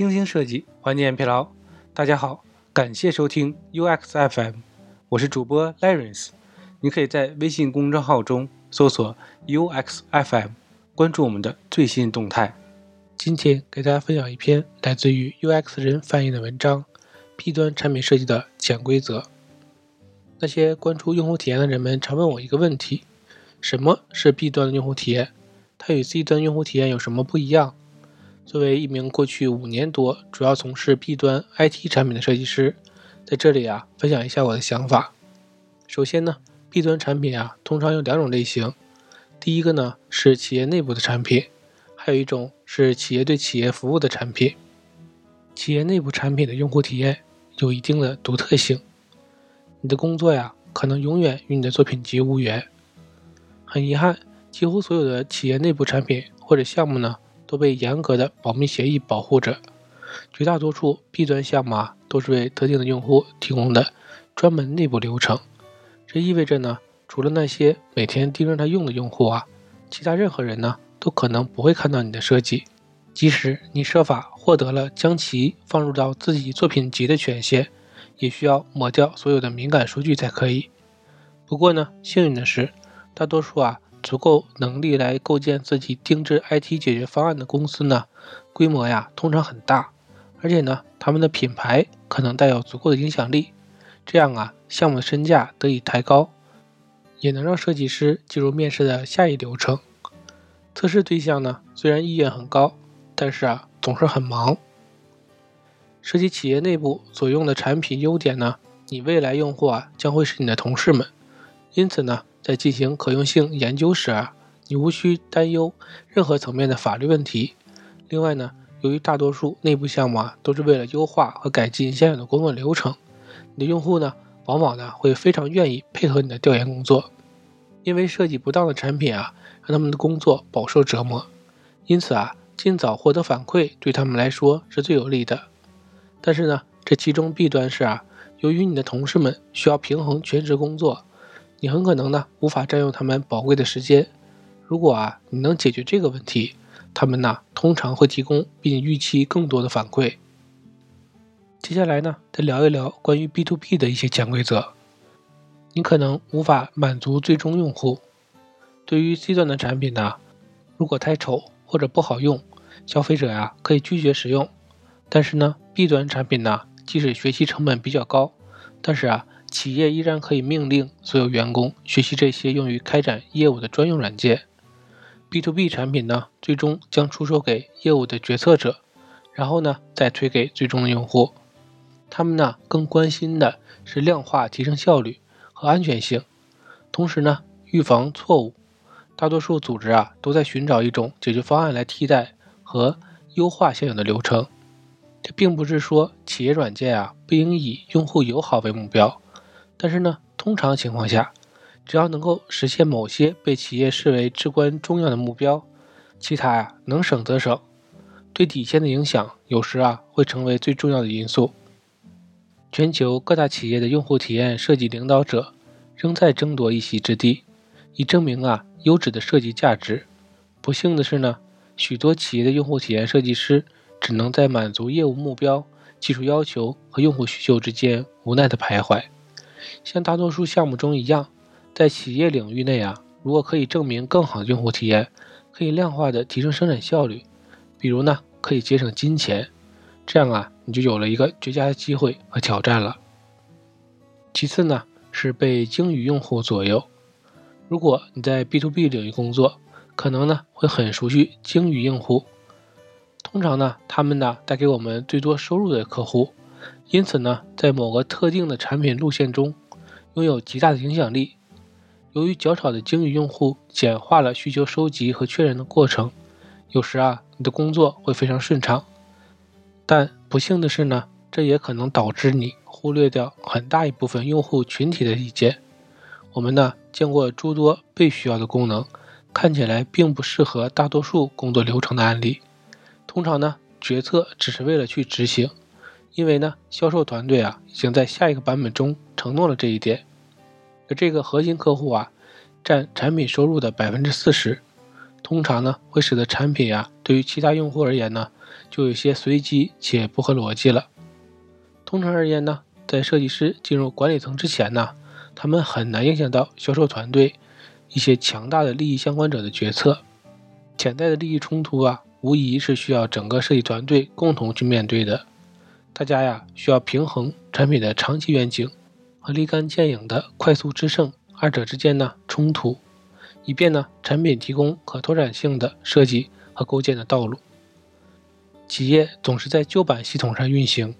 精心设计，缓解疲劳。大家好，感谢收听 UX FM，我是主播 l a r e n c e。你可以在微信公众号中搜索 UX FM，关注我们的最新动态。今天给大家分享一篇来自于 UX 人翻译的文章：B 端产品设计的潜规则。那些关注用户体验的人们常问我一个问题：什么是 B 端的用户体验？它与 C 端用户体验有什么不一样？作为一名过去五年多主要从事 B 端 IT 产品的设计师，在这里啊，分享一下我的想法。首先呢，B 端产品啊，通常有两种类型。第一个呢是企业内部的产品，还有一种是企业对企业服务的产品。企业内部产品的用户体验有一定的独特性，你的工作呀，可能永远与你的作品集无缘。很遗憾。几乎所有的企业内部产品或者项目呢，都被严格的保密协议保护着。绝大多数 B 端项目啊，都是为特定的用户提供的专门内部流程。这意味着呢，除了那些每天盯着它用的用户啊，其他任何人呢，都可能不会看到你的设计。即使你设法获得了将其放入到自己作品集的权限，也需要抹掉所有的敏感数据才可以。不过呢，幸运的是，大多数啊。足够能力来构建自己定制 IT 解决方案的公司呢，规模呀通常很大，而且呢，他们的品牌可能带有足够的影响力，这样啊，项目的身价得以抬高，也能让设计师进入面试的下一流程。测试对象呢，虽然意愿很高，但是啊，总是很忙。涉及企业内部所用的产品优点呢，你未来用户啊将会是你的同事们，因此呢。在进行可用性研究时啊，你无需担忧任何层面的法律问题。另外呢，由于大多数内部项目啊都是为了优化和改进现有的工作流程，你的用户呢往往呢会非常愿意配合你的调研工作。因为设计不当的产品啊，让他们的工作饱受折磨。因此啊，尽早获得反馈对他们来说是最有利的。但是呢，这其中弊端是啊，由于你的同事们需要平衡全职工作。你很可能呢无法占用他们宝贵的时间。如果啊你能解决这个问题，他们呢通常会提供比你预期更多的反馈。接下来呢再聊一聊关于 B to B 的一些潜规则。你可能无法满足最终用户。对于 C 端的产品呢，如果太丑或者不好用，消费者呀可以拒绝使用。但是呢 B 端产品呢，即使学习成本比较高，但是啊。企业依然可以命令所有员工学习这些用于开展业务的专用软件。B to B 产品呢，最终将出售给业务的决策者，然后呢，再推给最终的用户。他们呢，更关心的是量化提升效率和安全性，同时呢，预防错误。大多数组织啊，都在寻找一种解决方案来替代和优化现有的流程。这并不是说企业软件啊，不应以用户友好为目标。但是呢，通常情况下，只要能够实现某些被企业视为至关重要的目标，其他呀能省则省。对底线的影响有时啊会成为最重要的因素。全球各大企业的用户体验设计领导者仍在争夺一席之地，以证明啊优质的设计价值。不幸的是呢，许多企业的用户体验设计师只能在满足业务目标、技术要求和用户需求之间无奈的徘徊。像大多数项目中一样，在企业领域内啊，如果可以证明更好的用户体验，可以量化的提升生产效率，比如呢，可以节省金钱，这样啊，你就有了一个绝佳的机会和挑战了。其次呢，是被鲸鱼用户左右。如果你在 B to B 领域工作，可能呢会很熟悉鲸鱼用户。通常呢，他们呢带给我们最多收入的客户。因此呢，在某个特定的产品路线中，拥有极大的影响力。由于较少的鲸鱼用户简化了需求收集和确认的过程，有时啊，你的工作会非常顺畅。但不幸的是呢，这也可能导致你忽略掉很大一部分用户群体的意见。我们呢见过诸多被需要的功能，看起来并不适合大多数工作流程的案例。通常呢，决策只是为了去执行。因为呢，销售团队啊已经在下一个版本中承诺了这一点，而这个核心客户啊占产品收入的百分之四十，通常呢会使得产品啊对于其他用户而言呢就有些随机且不合逻辑了。通常而言呢，在设计师进入管理层之前呢，他们很难影响到销售团队一些强大的利益相关者的决策。潜在的利益冲突啊，无疑是需要整个设计团队共同去面对的。大家呀需要平衡产品的长期愿景和立竿见影的快速制胜二者之间呢冲突，以便呢产品提供可拓展性的设计和构建的道路。企业总是在旧版系统上运行，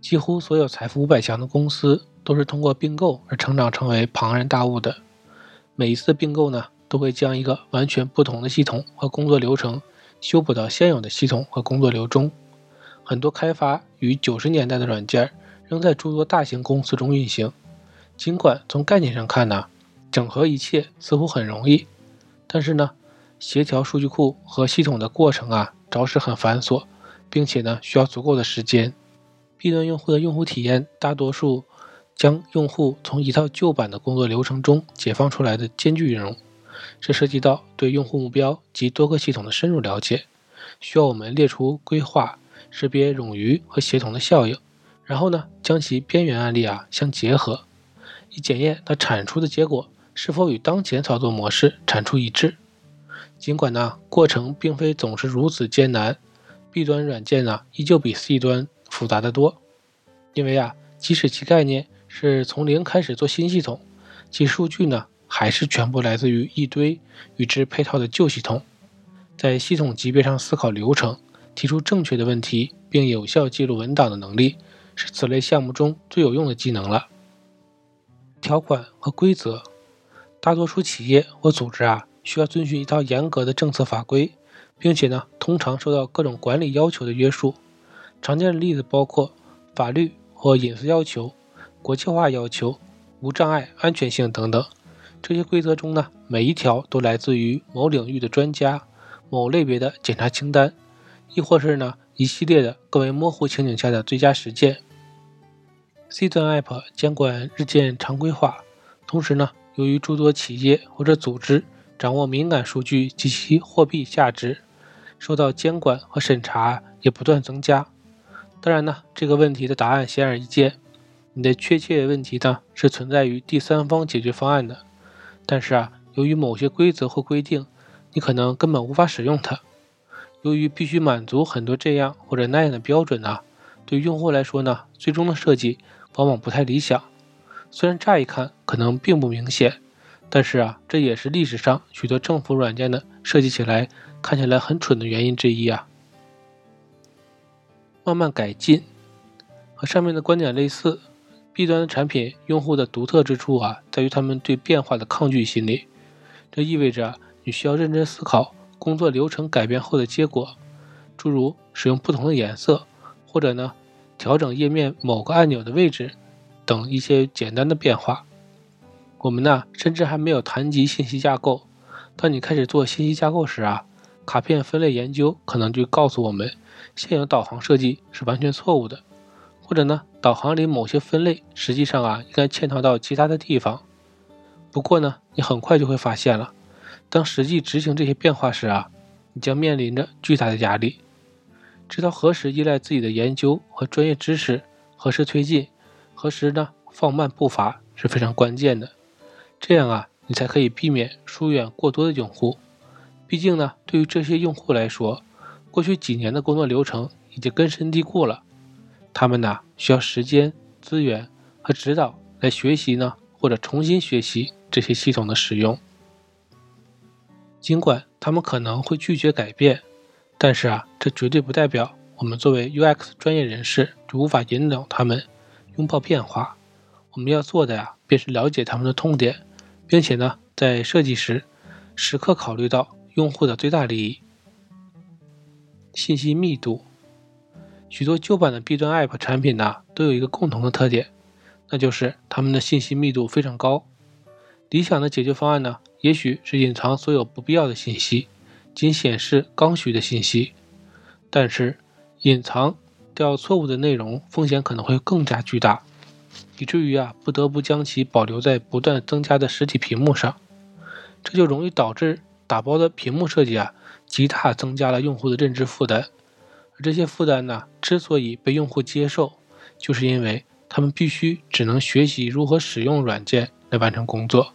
几乎所有财富五百强的公司都是通过并购而成长成为庞然大物的。每一次并购呢？都会将一个完全不同的系统和工作流程修补到现有的系统和工作流中。很多开发于九十年代的软件仍在诸多大型公司中运行。尽管从概念上看呢，整合一切似乎很容易，但是呢，协调数据库和系统的过程啊，着实很繁琐，并且呢，需要足够的时间。B 端用户的用户体验，大多数将用户从一套旧版的工作流程中解放出来的艰巨任务。这涉及到对用户目标及多个系统的深入了解，需要我们列出规划、识别冗余和协同的效应，然后呢，将其边缘案例啊相结合，以检验它产出的结果是否与当前操作模式产出一致。尽管呢，过程并非总是如此艰难，B 端软件呢依旧比 C 端复杂的多，因为啊，即使其概念是从零开始做新系统，其数据呢。还是全部来自于一堆与之配套的旧系统，在系统级别上思考流程，提出正确的问题，并有效记录文档的能力，是此类项目中最有用的技能了。条款和规则，大多数企业或组织啊，需要遵循一套严格的政策法规，并且呢，通常受到各种管理要求的约束。常见的例子包括法律或隐私要求、国际化要求、无障碍安全性等等。这些规则中呢，每一条都来自于某领域的专家、某类别的检查清单，亦或是呢一系列的更为模糊情景下的最佳实践。C 端 App 监管日渐常规化，同时呢，由于诸多企业或者组织掌握敏感数据及其货币价值，受到监管和审查也不断增加。当然呢，这个问题的答案显而易见，你的确切问题呢是存在于第三方解决方案的。但是啊，由于某些规则或规定，你可能根本无法使用它。由于必须满足很多这样或者那样的标准呢，对用户来说呢，最终的设计往往不太理想。虽然乍一看可能并不明显，但是啊，这也是历史上许多政府软件的设计起来看起来很蠢的原因之一啊。慢慢改进，和上面的观点类似。B 端的产品用户的独特之处啊，在于他们对变化的抗拒心理。这意味着你需要认真思考工作流程改变后的结果，诸如使用不同的颜色，或者呢调整页面某个按钮的位置等一些简单的变化。我们呢甚至还没有谈及信息架构。当你开始做信息架构时啊，卡片分类研究可能就告诉我们，现有导航设计是完全错误的。或者呢，导航里某些分类实际上啊，应该嵌套到其他的地方。不过呢，你很快就会发现了，当实际执行这些变化时啊，你将面临着巨大的压力。知道何时依赖自己的研究和专业知识，何时推进，何时呢放慢步伐是非常关键的。这样啊，你才可以避免疏远过多的用户。毕竟呢，对于这些用户来说，过去几年的工作流程已经根深蒂固了。他们呢需要时间、资源和指导来学习呢，或者重新学习这些系统的使用。尽管他们可能会拒绝改变，但是啊，这绝对不代表我们作为 UX 专业人士就无法引导他们拥抱变化。我们要做的呀，便是了解他们的痛点，并且呢，在设计时时刻考虑到用户的最大利益。信息密度。许多旧版的 B 端 App 产品呢，都有一个共同的特点，那就是他们的信息密度非常高。理想的解决方案呢，也许是隐藏所有不必要的信息，仅显示刚需的信息。但是，隐藏掉错误的内容风险可能会更加巨大，以至于啊，不得不将其保留在不断增加的实体屏幕上。这就容易导致打包的屏幕设计啊，极大增加了用户的认知负担。而这些负担呢，之所以被用户接受，就是因为他们必须只能学习如何使用软件来完成工作。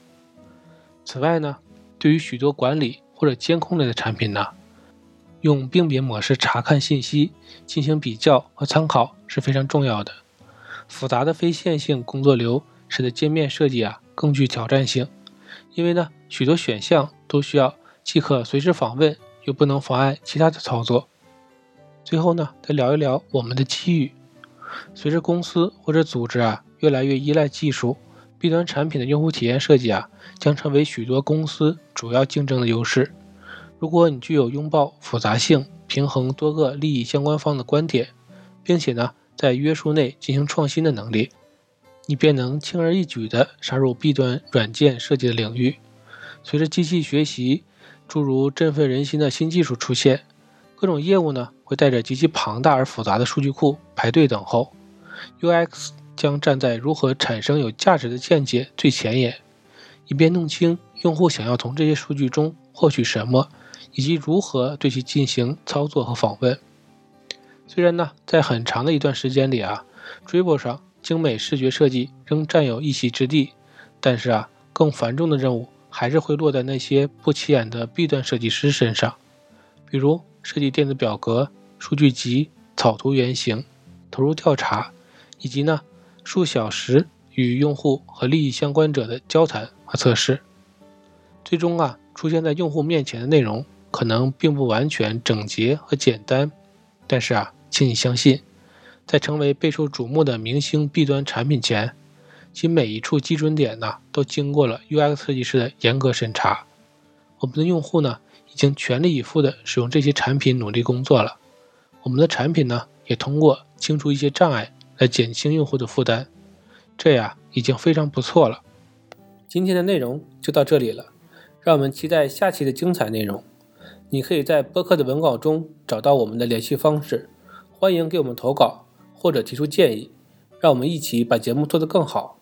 此外呢，对于许多管理或者监控类的产品呢，用并别模式查看信息、进行比较和参考是非常重要的。复杂的非线性工作流使得界面设计啊更具挑战性，因为呢，许多选项都需要既可随时访问，又不能妨碍其他的操作。最后呢，再聊一聊我们的机遇。随着公司或者组织啊越来越依赖技术，B 端产品的用户体验设计啊将成为许多公司主要竞争的优势。如果你具有拥抱复杂性、平衡多个利益相关方的观点，并且呢在约束内进行创新的能力，你便能轻而易举地杀入 B 端软件设计的领域。随着机器学习诸如振奋人心的新技术出现，各种业务呢？会带着极其庞大而复杂的数据库排队等候，UX 将站在如何产生有价值的见解最前沿，以便弄清用户想要从这些数据中获取什么，以及如何对其进行操作和访问。虽然呢，在很长的一段时间里啊，Dribble 上精美视觉设计仍占有一席之地，但是啊，更繁重的任务还是会落在那些不起眼的 B 端设计师身上，比如。设计电子表格、数据集、草图原型、投入调查，以及呢数小时与用户和利益相关者的交谈和测试。最终啊出现在用户面前的内容可能并不完全整洁和简单，但是啊，请你相信，在成为备受瞩目的明星 B 端产品前，其每一处基准点呢都经过了 UX 设计师的严格审查。我们的用户呢？已经全力以赴地使用这些产品努力工作了。我们的产品呢，也通过清除一些障碍来减轻用户的负担，这样已经非常不错了。今天的内容就到这里了，让我们期待下期的精彩内容。你可以在播客的文稿中找到我们的联系方式，欢迎给我们投稿或者提出建议，让我们一起把节目做得更好。